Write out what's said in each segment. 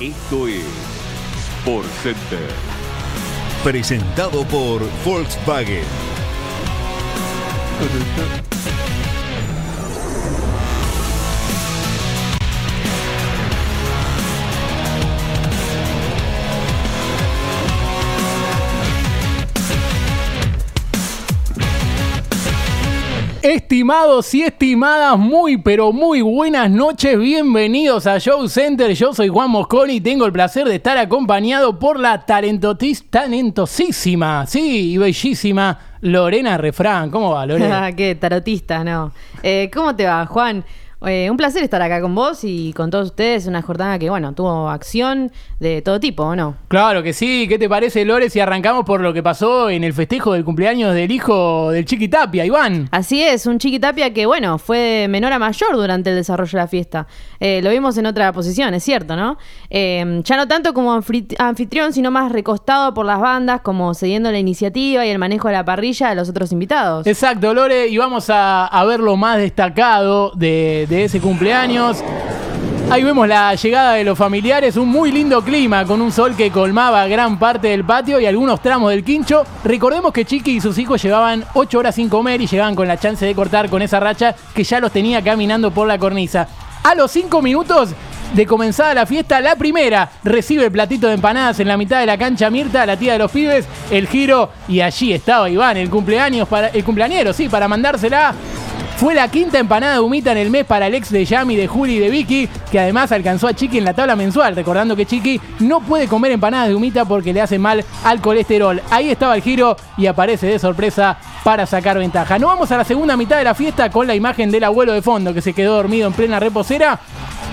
Esto es Por Center. Presentado por Volkswagen. Estimados y estimadas, muy pero muy buenas noches, bienvenidos a Show Center. Yo soy Juan Mosconi y tengo el placer de estar acompañado por la talentosísima, sí, y bellísima Lorena Refrán. ¿Cómo va, Lorena? Ah, Qué tarotista, no. Eh, ¿Cómo te va, Juan? Eh, un placer estar acá con vos y con todos ustedes. Una jornada que, bueno, tuvo acción de todo tipo, ¿o no? Claro que sí. ¿Qué te parece, Lore, si arrancamos por lo que pasó en el festejo del cumpleaños del hijo del Chiqui Tapia, Iván? Así es, un chiquitapia que, bueno, fue de menor a mayor durante el desarrollo de la fiesta. Eh, lo vimos en otra posición, es cierto, ¿no? Eh, ya no tanto como anfitrión, sino más recostado por las bandas, como cediendo la iniciativa y el manejo de la parrilla a los otros invitados. Exacto, Lore, y vamos a, a ver lo más destacado de, de ese cumpleaños. Ahí vemos la llegada de los familiares, un muy lindo clima con un sol que colmaba gran parte del patio y algunos tramos del quincho. Recordemos que Chiqui y sus hijos llevaban 8 horas sin comer y llegaban con la chance de cortar con esa racha que ya los tenía caminando por la cornisa. A los 5 minutos de comenzada la fiesta, la primera recibe el platito de empanadas en la mitad de la cancha Mirta, la tía de los pibes, el giro y allí estaba Iván, el cumpleaños para el cumpleañero, sí, para mandársela. Fue la quinta empanada de humita en el mes para el ex de Yami, de Juli y de Vicky, que además alcanzó a Chiqui en la tabla mensual, recordando que Chiqui no puede comer empanadas de humita porque le hace mal al colesterol. Ahí estaba el giro y aparece de sorpresa para sacar ventaja. No vamos a la segunda mitad de la fiesta con la imagen del abuelo de fondo que se quedó dormido en plena reposera.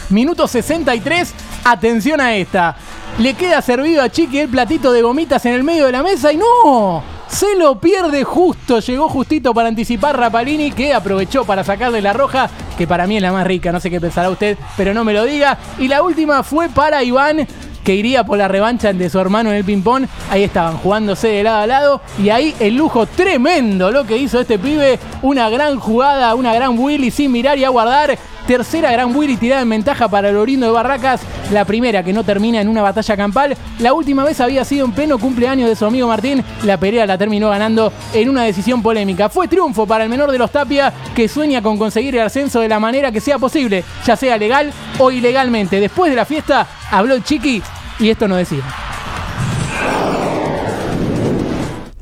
Minuto 63, atención a esta. Le queda servido a Chiqui el platito de gomitas en el medio de la mesa y no, se lo pierde justo. Llegó justito para anticipar Rapalini que aprovechó para sacarle la roja, que para mí es la más rica, no sé qué pensará usted, pero no me lo diga. Y la última fue para Iván que iría por la revancha de su hermano en el ping-pong. Ahí estaban jugándose de lado a lado. Y ahí el lujo tremendo lo que hizo este pibe. Una gran jugada, una gran Willy sin mirar y a guardar. Tercera gran Willy tirada en ventaja para el Orindo de Barracas. La primera que no termina en una batalla campal. La última vez había sido en pleno cumpleaños de su amigo Martín. La pelea la terminó ganando en una decisión polémica. Fue triunfo para el menor de los Tapia que sueña con conseguir el ascenso de la manera que sea posible, ya sea legal o ilegalmente. Después de la fiesta habló el Chiqui y esto no decía.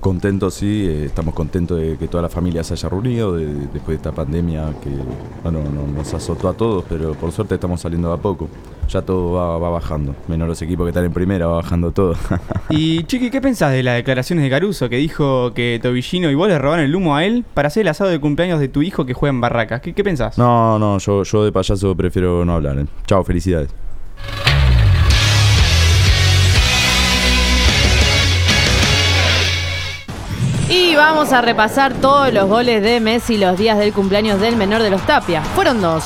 Contento, sí, eh, estamos contentos de que toda la familia se haya reunido de- después de esta pandemia que bueno, no- nos azotó a todos, pero por suerte estamos saliendo a poco. Ya todo va, va bajando, menos los equipos que están en primera, va bajando todo. Y Chiqui, ¿qué pensás de las declaraciones de Caruso que dijo que Tobillino y vos le robaron el humo a él para hacer el asado de cumpleaños de tu hijo que juega en Barracas? ¿Qué, qué pensás? no, no, yo, yo de payaso prefiero no hablar. eh. Chao, felicidades. Vamos a repasar todos los goles de Messi los días del cumpleaños del menor de los Tapia. Fueron dos.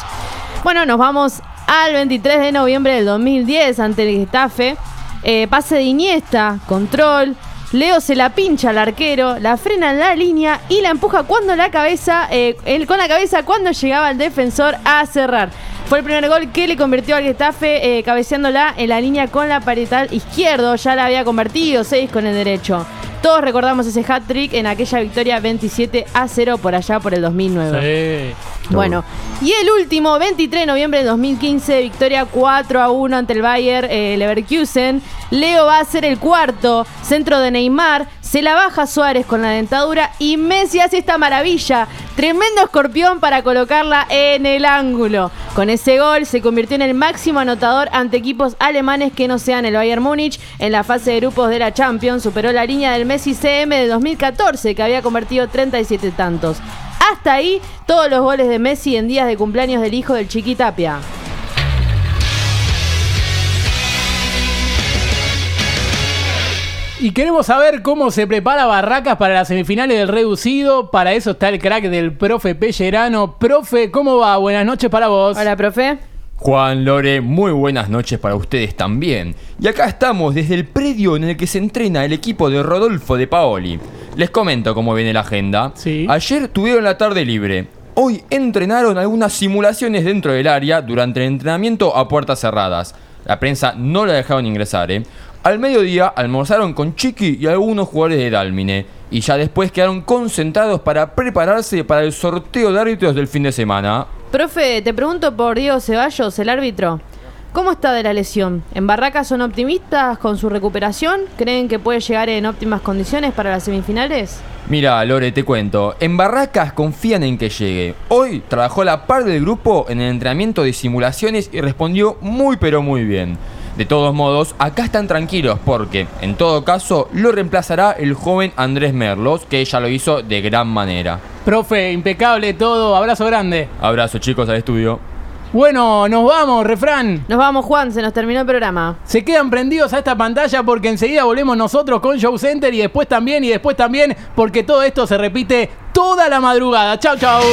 Bueno, nos vamos al 23 de noviembre del 2010 ante el Getafe. Eh, pase de Iniesta, control. Leo se la pincha al arquero, la frena en la línea y la empuja cuando la cabeza, eh, con la cabeza cuando llegaba el defensor a cerrar. Fue el primer gol que le convirtió al Getafe eh, cabeceándola en la línea con la paretal izquierdo. Ya la había convertido, 6 con el derecho. Todos recordamos ese hat-trick en aquella victoria 27 a 0 por allá por el 2009. Bueno, y el último, 23 de noviembre de 2015, victoria 4 a 1 ante el Bayer eh, Leverkusen. Leo va a ser el cuarto, centro de Neymar, se la baja Suárez con la dentadura y Messi hace esta maravilla. Tremendo escorpión para colocarla en el ángulo. Con ese gol se convirtió en el máximo anotador ante equipos alemanes que no sean el Bayern Múnich. En la fase de grupos de la Champions superó la línea del Messi CM de 2014 que había convertido 37 tantos. Hasta ahí todos los goles de Messi en días de cumpleaños del hijo del Chiqui Y queremos saber cómo se prepara Barracas para las semifinales del reducido. Para eso está el crack del profe Pellerano. Profe, ¿cómo va? Buenas noches para vos. Hola, profe. Juan Lore, muy buenas noches para ustedes también. Y acá estamos desde el predio en el que se entrena el equipo de Rodolfo de Paoli. Les comento cómo viene la agenda. Sí. Ayer tuvieron la tarde libre. Hoy entrenaron algunas simulaciones dentro del área durante el entrenamiento a puertas cerradas. La prensa no la dejaron ingresar, ¿eh? Al mediodía almorzaron con Chiqui y algunos jugadores de Dalmine. Y ya después quedaron concentrados para prepararse para el sorteo de árbitros del fin de semana. Profe, te pregunto por Diego Ceballos, el árbitro. ¿Cómo está de la lesión? ¿En Barracas son optimistas con su recuperación? ¿Creen que puede llegar en óptimas condiciones para las semifinales? Mira, Lore, te cuento. En Barracas confían en que llegue. Hoy trabajó a la par del grupo en el entrenamiento de simulaciones y respondió muy pero muy bien. De todos modos, acá están tranquilos porque, en todo caso, lo reemplazará el joven Andrés Merlos, que ya lo hizo de gran manera. Profe, impecable todo, abrazo grande. Abrazo chicos al estudio. Bueno, nos vamos, refrán. Nos vamos, Juan, se nos terminó el programa. Se quedan prendidos a esta pantalla porque enseguida volvemos nosotros con Show Center y después también y después también porque todo esto se repite toda la madrugada. Chau, chau.